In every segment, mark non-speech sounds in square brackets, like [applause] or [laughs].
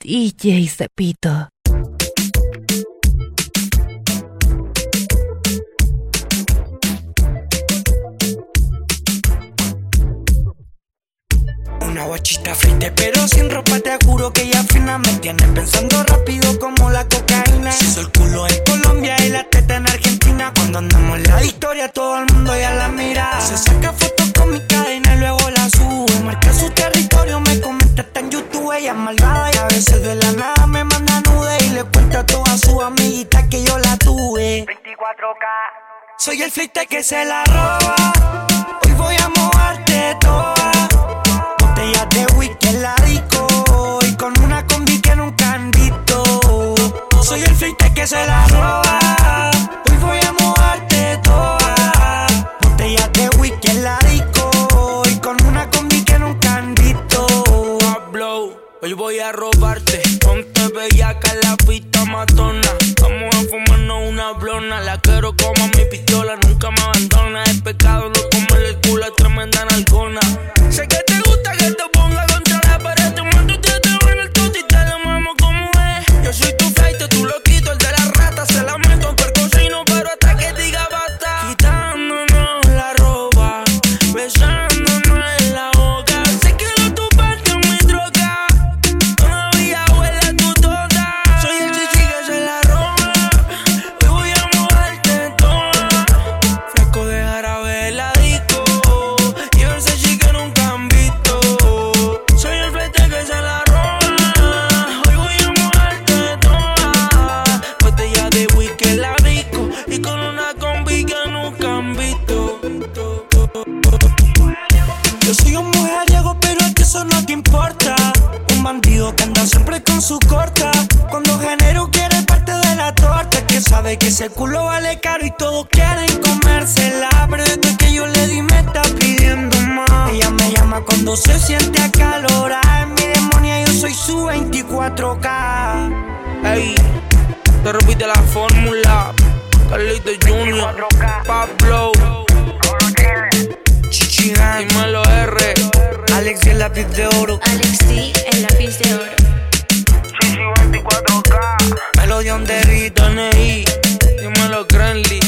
DJ Cepito. Una guachita frente pero sin ropa Te juro que ella fina me tiene pensando rápido como la cocaína. Se hizo el culo en Colombia y la teta en Argentina. Cuando andamos en la historia todo el mundo ya la mira. Se saca fotos con mi cadena y luego la sube. Marca su territorio, me comenta está en YouTube Ella es malvada a veces de la nada me manda nude Y le cuenta a todas sus amiguitas que yo la tuve. 24K Soy el flite que se la roba. Hoy voy a mojarte toda. Botellas de whisky en la disco. Y con una combi que nunca han visto. Soy el flite que se la roba hoy voy a robarte. Ponte bellaca la pista matona. Vamos a fumarnos una blona. La quiero como mi pistola, nunca me abandona. Es pecado Yo soy un mujeriego, pero es que eso no te importa. Un bandido que anda siempre con su corta. Cuando genero quiere parte de la torta, que sabe que ese culo vale caro y todos quieren comérsela. Pero desde que yo le di me está pidiendo más. Ella me llama cuando se siente acalorada. En mi demonia yo soy su 24K. Ey, te repite la fórmula. Carlito Junior, Pablo, Alex y el lápiz de oro. Alex D, el lápiz de oro. Melodion de Rito. Tony, dímelo Granly.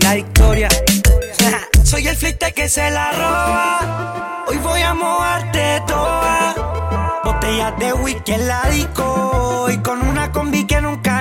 la victoria. [laughs] Soy el flite que se la roba. Hoy voy a mojarte toda. Botellas de whisky en la disco. Y con una combi que nunca